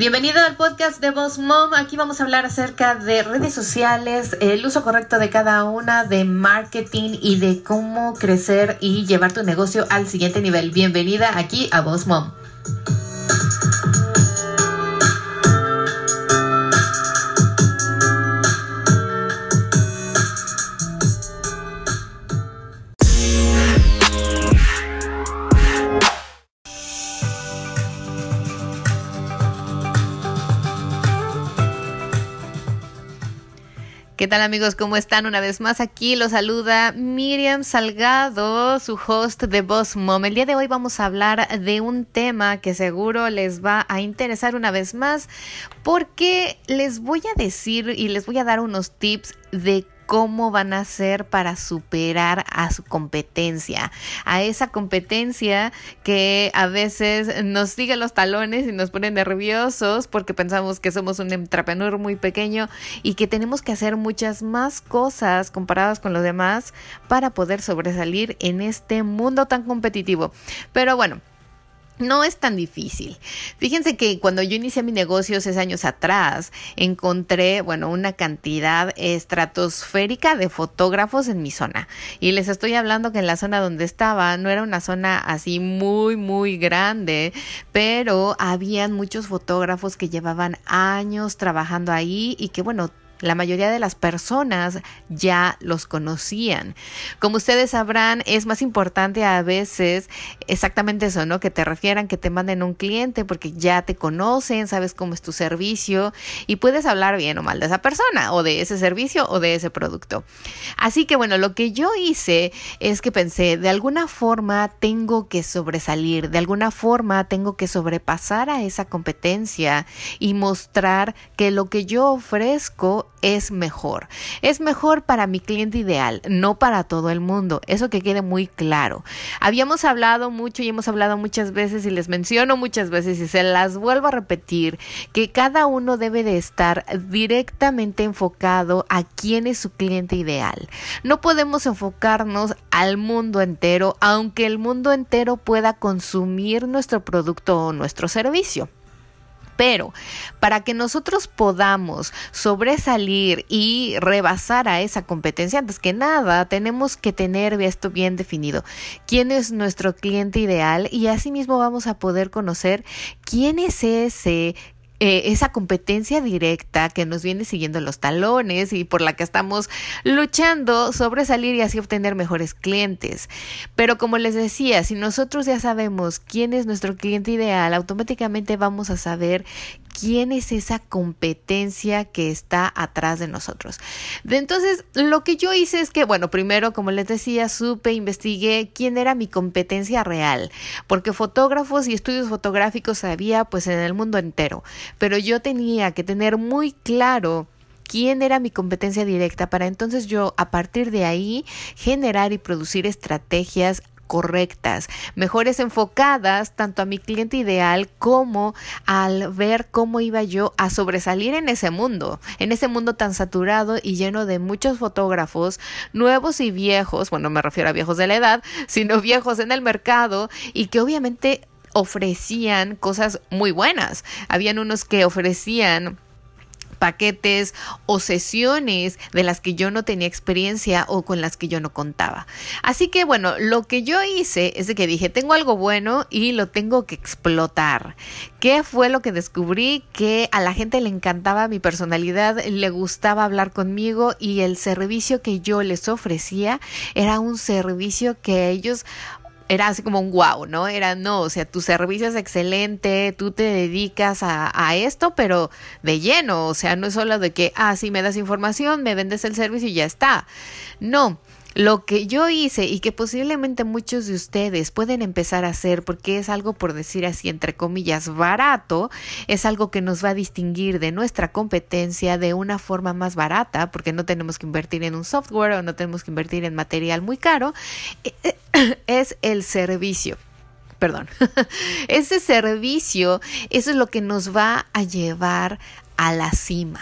Bienvenido al podcast de Boss Mom. Aquí vamos a hablar acerca de redes sociales, el uso correcto de cada una, de marketing y de cómo crecer y llevar tu negocio al siguiente nivel. Bienvenida aquí a Boss Mom. ¿Qué tal amigos? ¿Cómo están? Una vez más aquí los saluda Miriam Salgado, su host de Boss Mom. El día de hoy vamos a hablar de un tema que seguro les va a interesar una vez más porque les voy a decir y les voy a dar unos tips de cómo van a hacer para superar a su competencia, a esa competencia que a veces nos sigue los talones y nos pone nerviosos porque pensamos que somos un entrepreneur muy pequeño y que tenemos que hacer muchas más cosas comparadas con los demás para poder sobresalir en este mundo tan competitivo. Pero bueno, no es tan difícil. Fíjense que cuando yo inicié mi negocio seis años atrás, encontré, bueno, una cantidad estratosférica de fotógrafos en mi zona. Y les estoy hablando que en la zona donde estaba no era una zona así muy, muy grande, pero habían muchos fotógrafos que llevaban años trabajando ahí y que, bueno, la mayoría de las personas ya los conocían. Como ustedes sabrán, es más importante a veces exactamente eso, ¿no? Que te refieran, que te manden un cliente porque ya te conocen, sabes cómo es tu servicio y puedes hablar bien o mal de esa persona o de ese servicio o de ese producto. Así que bueno, lo que yo hice es que pensé, de alguna forma tengo que sobresalir, de alguna forma tengo que sobrepasar a esa competencia y mostrar que lo que yo ofrezco es mejor. Es mejor para mi cliente ideal, no para todo el mundo. Eso que quede muy claro. Habíamos hablado mucho y hemos hablado muchas veces y les menciono muchas veces y se las vuelvo a repetir que cada uno debe de estar directamente enfocado a quién es su cliente ideal. No podemos enfocarnos al mundo entero, aunque el mundo entero pueda consumir nuestro producto o nuestro servicio. Pero para que nosotros podamos sobresalir y rebasar a esa competencia, antes que nada, tenemos que tener esto bien definido. ¿Quién es nuestro cliente ideal? Y asimismo vamos a poder conocer quién es ese eh, esa competencia directa que nos viene siguiendo los talones y por la que estamos luchando sobresalir y así obtener mejores clientes. Pero como les decía, si nosotros ya sabemos quién es nuestro cliente ideal, automáticamente vamos a saber quién es esa competencia que está atrás de nosotros. De entonces, lo que yo hice es que, bueno, primero, como les decía, supe, investigué quién era mi competencia real, porque fotógrafos y estudios fotográficos había pues en el mundo entero, pero yo tenía que tener muy claro quién era mi competencia directa para entonces yo a partir de ahí generar y producir estrategias correctas, mejores enfocadas tanto a mi cliente ideal como al ver cómo iba yo a sobresalir en ese mundo, en ese mundo tan saturado y lleno de muchos fotógrafos nuevos y viejos, bueno, me refiero a viejos de la edad, sino viejos en el mercado y que obviamente ofrecían cosas muy buenas. Habían unos que ofrecían paquetes o sesiones de las que yo no tenía experiencia o con las que yo no contaba. Así que bueno, lo que yo hice es de que dije, tengo algo bueno y lo tengo que explotar. ¿Qué fue lo que descubrí? Que a la gente le encantaba mi personalidad, le gustaba hablar conmigo y el servicio que yo les ofrecía era un servicio que ellos era así como un wow, ¿no? Era no, o sea, tu servicio es excelente, tú te dedicas a, a, esto, pero de lleno, o sea, no es solo de que, ah, sí, me das información, me vendes el servicio y ya está. No, lo que yo hice y que posiblemente muchos de ustedes pueden empezar a hacer porque es algo por decir así entre comillas barato, es algo que nos va a distinguir de nuestra competencia de una forma más barata porque no tenemos que invertir en un software o no tenemos que invertir en material muy caro, e, es el servicio. Perdón, ese servicio, eso es lo que nos va a llevar a la cima.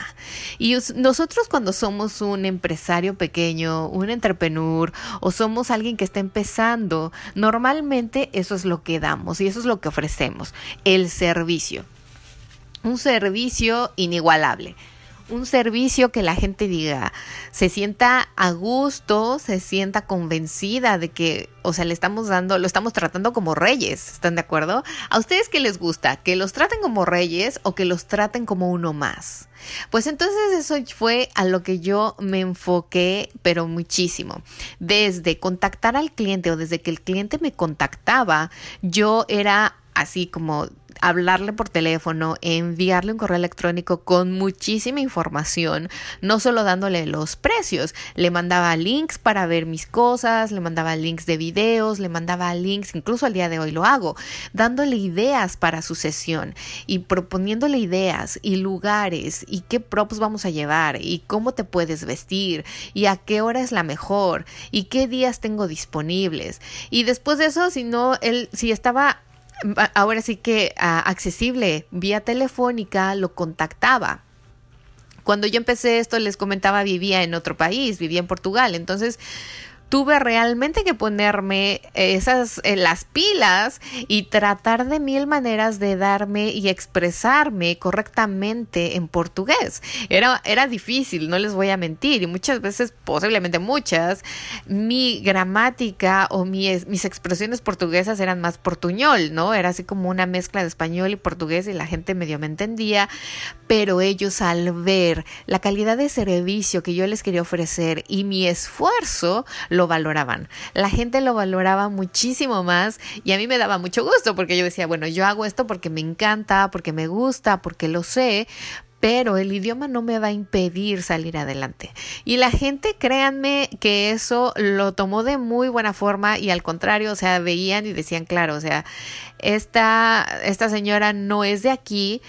Y nosotros cuando somos un empresario pequeño, un entrepreneur o somos alguien que está empezando, normalmente eso es lo que damos y eso es lo que ofrecemos, el servicio. un servicio inigualable un servicio que la gente diga, se sienta a gusto, se sienta convencida de que, o sea, le estamos dando, lo estamos tratando como reyes, ¿están de acuerdo? ¿A ustedes qué les gusta? ¿Que los traten como reyes o que los traten como uno más? Pues entonces eso fue a lo que yo me enfoqué, pero muchísimo. Desde contactar al cliente o desde que el cliente me contactaba, yo era así como hablarle por teléfono, enviarle un correo electrónico con muchísima información, no solo dándole los precios, le mandaba links para ver mis cosas, le mandaba links de videos, le mandaba links, incluso al día de hoy lo hago, dándole ideas para su sesión y proponiéndole ideas y lugares y qué props vamos a llevar y cómo te puedes vestir y a qué hora es la mejor y qué días tengo disponibles. Y después de eso, si no, él, si estaba ahora sí que ah, accesible vía telefónica, lo contactaba. Cuando yo empecé esto, les comentaba, vivía en otro país, vivía en Portugal. Entonces, tuve realmente que ponerme esas en las pilas y tratar de mil maneras de darme y expresarme correctamente en portugués. Era, era difícil, no les voy a mentir, y muchas veces, posiblemente muchas, mi gramática o mis expresiones portuguesas eran más portuñol, ¿no? Era así como una mezcla de español y portugués y la gente medio me entendía, pero ellos al ver la calidad de servicio que yo les quería ofrecer y mi esfuerzo, lo valoraban. La gente lo valoraba muchísimo más y a mí me daba mucho gusto porque yo decía, bueno, yo hago esto porque me encanta, porque me gusta, porque lo sé, pero el idioma no me va a impedir salir adelante. Y la gente, créanme que eso lo tomó de muy buena forma y al contrario, o sea, veían y decían, claro, o sea, esta, esta señora no es de aquí,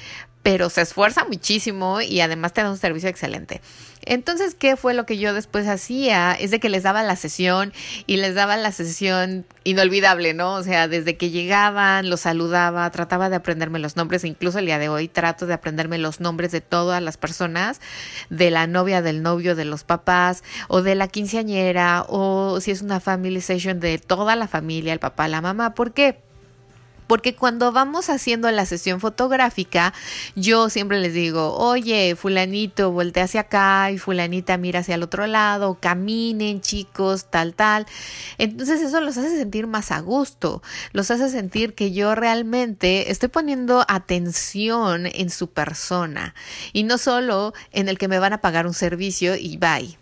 pero se esfuerza muchísimo y además te da un servicio excelente. Entonces, ¿qué fue lo que yo después hacía? Es de que les daba la sesión y les daba la sesión inolvidable, ¿no? O sea, desde que llegaban, los saludaba, trataba de aprenderme los nombres, incluso el día de hoy trato de aprenderme los nombres de todas las personas, de la novia, del novio, de los papás, o de la quinceañera, o si es una family session de toda la familia, el papá, la mamá. ¿Por qué? Porque cuando vamos haciendo la sesión fotográfica, yo siempre les digo, oye, fulanito, voltea hacia acá y fulanita mira hacia el otro lado, caminen chicos, tal, tal. Entonces eso los hace sentir más a gusto, los hace sentir que yo realmente estoy poniendo atención en su persona y no solo en el que me van a pagar un servicio y bye.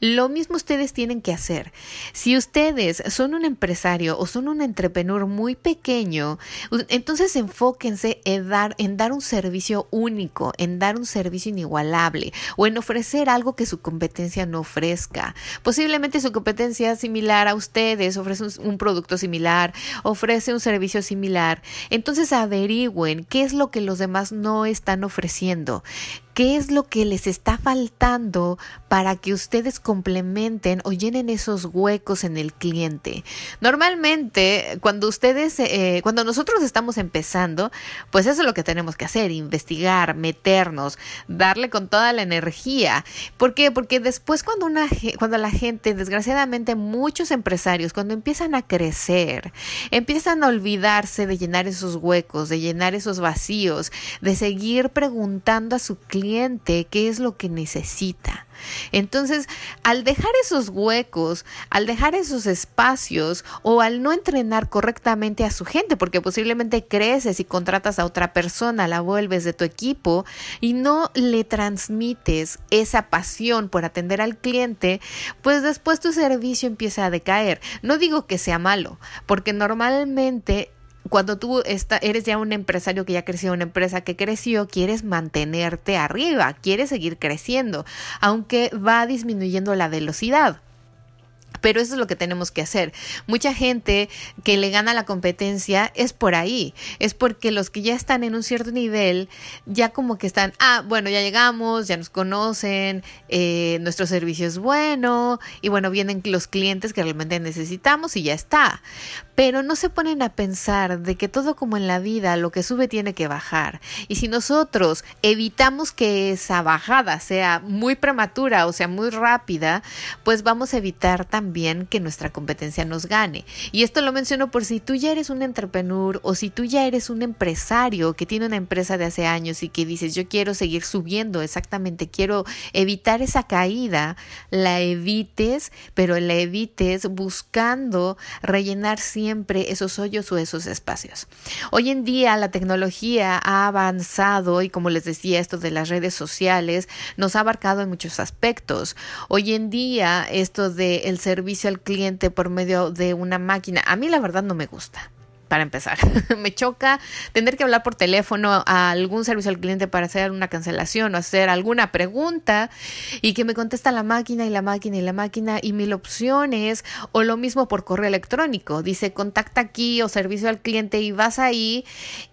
Lo mismo ustedes tienen que hacer. Si ustedes son un empresario o son un entrepreneur muy pequeño, entonces enfóquense en dar, en dar un servicio único, en dar un servicio inigualable o en ofrecer algo que su competencia no ofrezca. Posiblemente su competencia es similar a ustedes, ofrece un, un producto similar, ofrece un servicio similar. Entonces averigüen qué es lo que los demás no están ofreciendo. ¿Qué es lo que les está faltando para que ustedes complementen o llenen esos huecos en el cliente? Normalmente, cuando ustedes, eh, cuando nosotros estamos empezando, pues eso es lo que tenemos que hacer, investigar, meternos, darle con toda la energía. ¿Por qué? Porque después cuando, una, cuando la gente, desgraciadamente muchos empresarios, cuando empiezan a crecer, empiezan a olvidarse de llenar esos huecos, de llenar esos vacíos, de seguir preguntando a su cliente, qué es lo que necesita. Entonces, al dejar esos huecos, al dejar esos espacios o al no entrenar correctamente a su gente, porque posiblemente creces y contratas a otra persona, la vuelves de tu equipo y no le transmites esa pasión por atender al cliente, pues después tu servicio empieza a decaer. No digo que sea malo, porque normalmente cuando tú eres ya un empresario que ya creció, una empresa que creció, quieres mantenerte arriba, quieres seguir creciendo, aunque va disminuyendo la velocidad. Pero eso es lo que tenemos que hacer. Mucha gente que le gana la competencia es por ahí. Es porque los que ya están en un cierto nivel, ya como que están, ah, bueno, ya llegamos, ya nos conocen, eh, nuestro servicio es bueno y bueno, vienen los clientes que realmente necesitamos y ya está. Pero no se ponen a pensar de que todo como en la vida, lo que sube tiene que bajar. Y si nosotros evitamos que esa bajada sea muy prematura o sea muy rápida, pues vamos a evitar también que nuestra competencia nos gane. Y esto lo menciono por si tú ya eres un entrepreneur o si tú ya eres un empresario que tiene una empresa de hace años y que dices yo quiero seguir subiendo, exactamente, quiero evitar esa caída, la evites, pero la evites buscando rellenar siempre esos hoyos o esos espacios. Hoy en día la tecnología ha avanzado y como les decía esto de las redes sociales nos ha abarcado en muchos aspectos. Hoy en día esto de el servicio al cliente por medio de una máquina, a mí la verdad no me gusta para empezar. me choca tener que hablar por teléfono a algún servicio al cliente para hacer una cancelación o hacer alguna pregunta y que me contesta la máquina y la máquina y la máquina y mil opciones o lo mismo por correo electrónico. Dice contacta aquí o servicio al cliente y vas ahí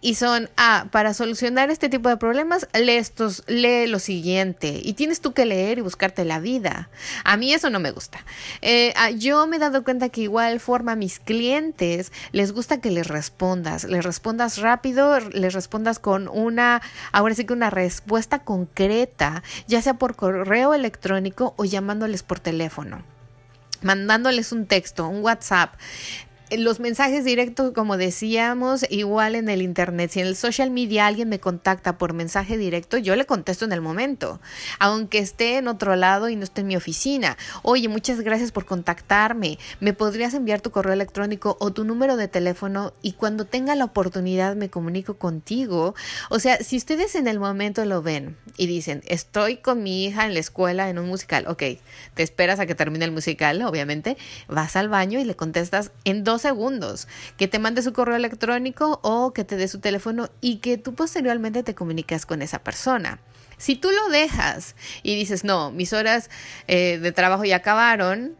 y son, ah, para solucionar este tipo de problemas, lee, estos, lee lo siguiente y tienes tú que leer y buscarte la vida. A mí eso no me gusta. Eh, ah, yo me he dado cuenta que igual forma a mis clientes les gusta que les respondas, les respondas rápido, les respondas con una, ahora sí que una respuesta concreta, ya sea por correo electrónico o llamándoles por teléfono mandándoles un texto, un WhatsApp, los mensajes directos, como decíamos, igual en el Internet. Si en el social media alguien me contacta por mensaje directo, yo le contesto en el momento, aunque esté en otro lado y no esté en mi oficina. Oye, muchas gracias por contactarme. ¿Me podrías enviar tu correo electrónico o tu número de teléfono y cuando tenga la oportunidad me comunico contigo? O sea, si ustedes en el momento lo ven y dicen, estoy con mi hija en la escuela en un musical, ok, te esperas a que termine el musical, obviamente, vas al baño y le contestas en dos segundos, que te mande su correo electrónico o que te dé su teléfono y que tú posteriormente te comunicas con esa persona. Si tú lo dejas y dices, no, mis horas eh, de trabajo ya acabaron,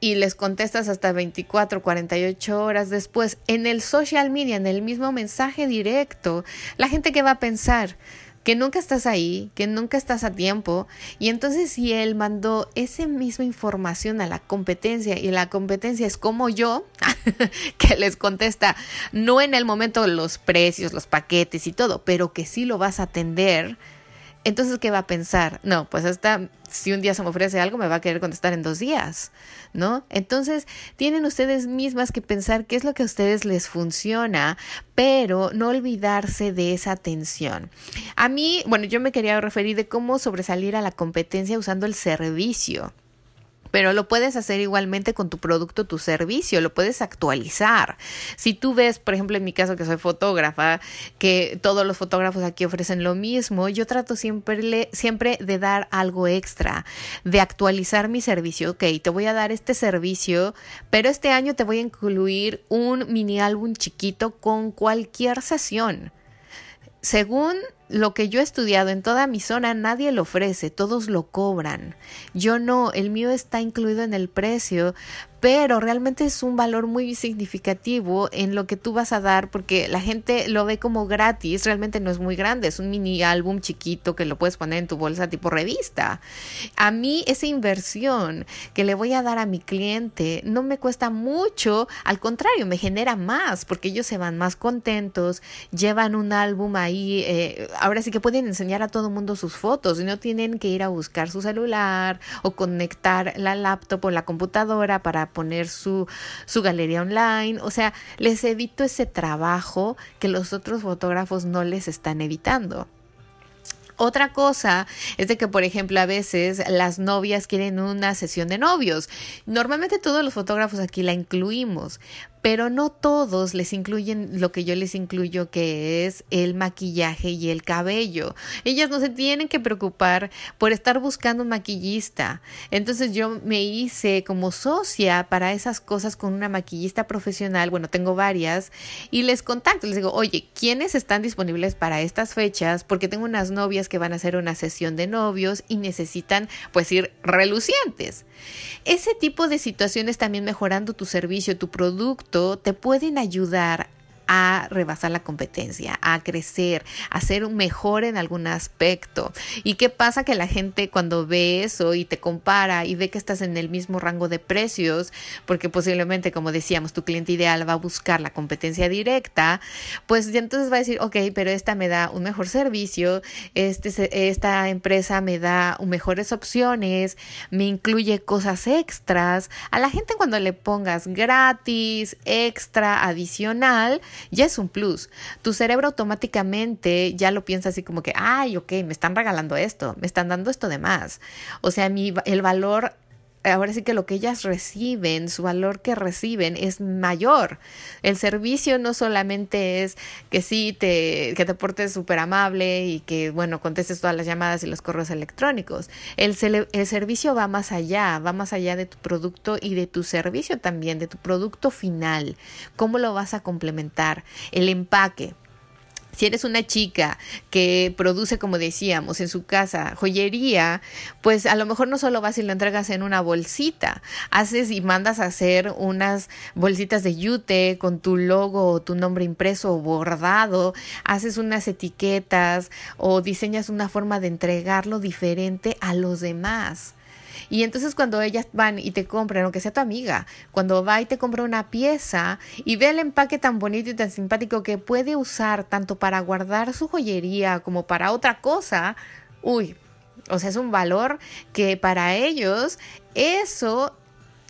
y les contestas hasta 24, 48 horas después en el social media, en el mismo mensaje directo, la gente que va a pensar, que nunca estás ahí, que nunca estás a tiempo. Y entonces si él mandó esa misma información a la competencia y la competencia es como yo, que les contesta, no en el momento los precios, los paquetes y todo, pero que sí lo vas a atender entonces, ¿qué va a pensar? No, pues hasta si un día se me ofrece algo, me va a querer contestar en dos días, ¿no? Entonces, tienen ustedes mismas que pensar qué es lo que a ustedes les funciona, pero no olvidarse de esa atención. A mí, bueno, yo me quería referir de cómo sobresalir a la competencia usando el servicio. Pero lo puedes hacer igualmente con tu producto, tu servicio, lo puedes actualizar. Si tú ves, por ejemplo, en mi caso que soy fotógrafa, que todos los fotógrafos aquí ofrecen lo mismo, yo trato siempre, siempre de dar algo extra, de actualizar mi servicio. Ok, te voy a dar este servicio, pero este año te voy a incluir un mini álbum chiquito con cualquier sesión. Según lo que yo he estudiado en toda mi zona nadie lo ofrece, todos lo cobran. Yo no, el mío está incluido en el precio, pero realmente es un valor muy significativo en lo que tú vas a dar porque la gente lo ve como gratis, realmente no es muy grande, es un mini álbum chiquito que lo puedes poner en tu bolsa tipo revista. A mí esa inversión que le voy a dar a mi cliente no me cuesta mucho, al contrario, me genera más porque ellos se van más contentos, llevan un álbum ahí, eh, ahora sí que pueden enseñar a todo mundo sus fotos y no tienen que ir a buscar su celular o conectar la laptop o la computadora para poner su, su galería online. O sea, les evito ese trabajo que los otros fotógrafos no les están evitando. Otra cosa es de que, por ejemplo, a veces las novias quieren una sesión de novios. Normalmente todos los fotógrafos aquí la incluimos, pero no todos les incluyen lo que yo les incluyo que es el maquillaje y el cabello. Ellas no se tienen que preocupar por estar buscando un maquillista. Entonces yo me hice como socia para esas cosas con una maquillista profesional, bueno, tengo varias, y les contacto, les digo, oye, ¿quiénes están disponibles para estas fechas? Porque tengo unas novias que van a hacer una sesión de novios y necesitan pues ir relucientes. Ese tipo de situaciones también mejorando tu servicio, tu producto, te pueden ayudar a rebasar la competencia, a crecer, a ser mejor en algún aspecto. ¿Y qué pasa? Que la gente cuando ve eso y te compara y ve que estás en el mismo rango de precios, porque posiblemente, como decíamos, tu cliente ideal va a buscar la competencia directa, pues entonces va a decir, ok, pero esta me da un mejor servicio, este, esta empresa me da mejores opciones, me incluye cosas extras. A la gente cuando le pongas gratis, extra, adicional, ya es un plus. Tu cerebro automáticamente ya lo piensa así como que, ay, ok, me están regalando esto, me están dando esto de más. O sea, mi, el valor ahora sí que lo que ellas reciben, su valor que reciben es mayor. El servicio no solamente es que sí te, que te portes súper amable y que, bueno, contestes todas las llamadas y los correos electrónicos. El, el servicio va más allá, va más allá de tu producto y de tu servicio también, de tu producto final. ¿Cómo lo vas a complementar? El empaque. Si eres una chica que produce, como decíamos, en su casa joyería, pues a lo mejor no solo vas y lo entregas en una bolsita, haces y mandas a hacer unas bolsitas de yute con tu logo o tu nombre impreso o bordado, haces unas etiquetas o diseñas una forma de entregarlo diferente a los demás. Y entonces cuando ellas van y te compran, aunque sea tu amiga, cuando va y te compra una pieza y ve el empaque tan bonito y tan simpático que puede usar tanto para guardar su joyería como para otra cosa, uy, o sea, es un valor que para ellos eso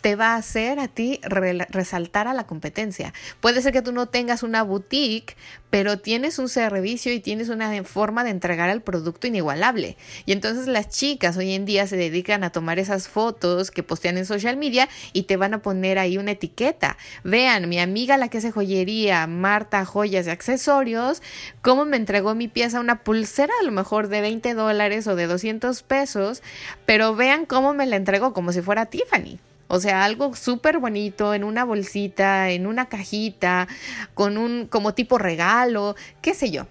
te va a hacer a ti resaltar a la competencia. Puede ser que tú no tengas una boutique, pero tienes un servicio y tienes una forma de entregar el producto inigualable. Y entonces las chicas hoy en día se dedican a tomar esas fotos que postean en social media y te van a poner ahí una etiqueta. Vean, mi amiga la que hace joyería, Marta Joyas y Accesorios, cómo me entregó mi pieza una pulsera a lo mejor de 20 dólares o de 200 pesos, pero vean cómo me la entregó como si fuera Tiffany. O sea, algo súper bonito en una bolsita, en una cajita, con un como tipo regalo, qué sé yo.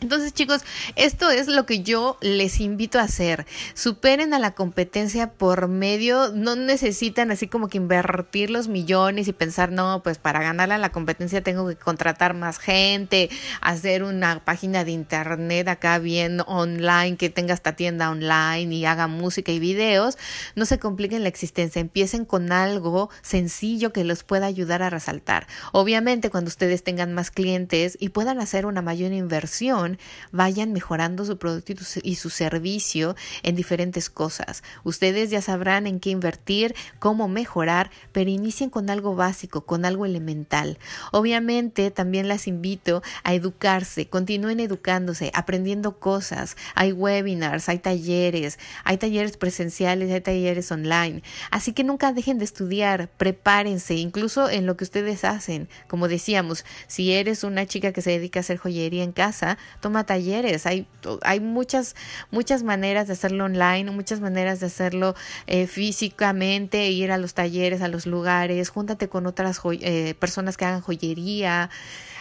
Entonces, chicos, esto es lo que yo les invito a hacer. Superen a la competencia por medio, no necesitan así como que invertir los millones y pensar, no, pues para ganar a la competencia tengo que contratar más gente, hacer una página de internet acá bien online, que tenga esta tienda online y haga música y videos. No se compliquen la existencia, empiecen con algo sencillo que los pueda ayudar a resaltar. Obviamente, cuando ustedes tengan más clientes y puedan hacer una mayor inversión, vayan mejorando su producto y su servicio en diferentes cosas. Ustedes ya sabrán en qué invertir, cómo mejorar, pero inicien con algo básico, con algo elemental. Obviamente también las invito a educarse, continúen educándose, aprendiendo cosas. Hay webinars, hay talleres, hay talleres presenciales, hay talleres online. Así que nunca dejen de estudiar, prepárense, incluso en lo que ustedes hacen. Como decíamos, si eres una chica que se dedica a hacer joyería en casa, toma talleres, hay, hay muchas, muchas maneras de hacerlo online, muchas maneras de hacerlo eh, físicamente, ir a los talleres, a los lugares, júntate con otras eh, personas que hagan joyería,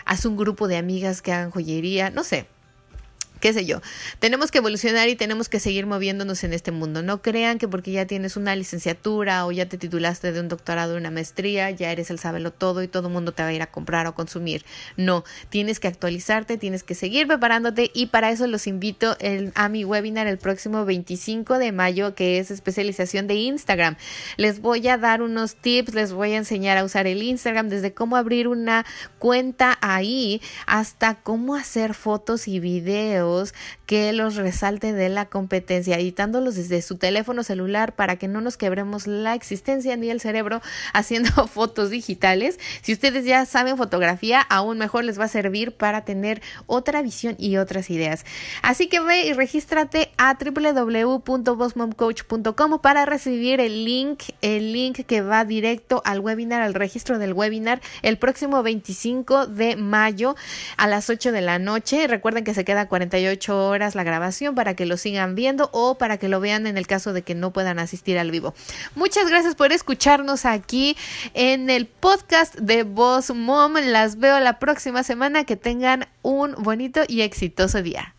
haz un grupo de amigas que hagan joyería, no sé, qué sé yo. Tenemos que evolucionar y tenemos que seguir moviéndonos en este mundo. No crean que porque ya tienes una licenciatura o ya te titulaste de un doctorado o una maestría, ya eres el sabelo todo y todo el mundo te va a ir a comprar o consumir. No, tienes que actualizarte, tienes que seguir preparándote y para eso los invito a mi webinar el próximo 25 de mayo que es especialización de Instagram. Les voy a dar unos tips, les voy a enseñar a usar el Instagram desde cómo abrir una cuenta ahí hasta cómo hacer fotos y videos que los resalte de la competencia, editándolos desde su teléfono celular para que no nos quebremos la existencia ni el cerebro haciendo fotos digitales. Si ustedes ya saben fotografía, aún mejor les va a servir para tener otra visión y otras ideas. Así que ve y regístrate a www.bossmomcoach.com para recibir el link, el link que va directo al webinar, al registro del webinar el próximo 25 de mayo a las 8 de la noche. Recuerden que se queda 48 horas la grabación para que lo sigan viendo o para que lo vean en el caso de que no puedan asistir al vivo. Muchas gracias por escucharnos aquí en el podcast de Boss Mom. Las veo la próxima semana. Que tengan un bonito y exitoso día.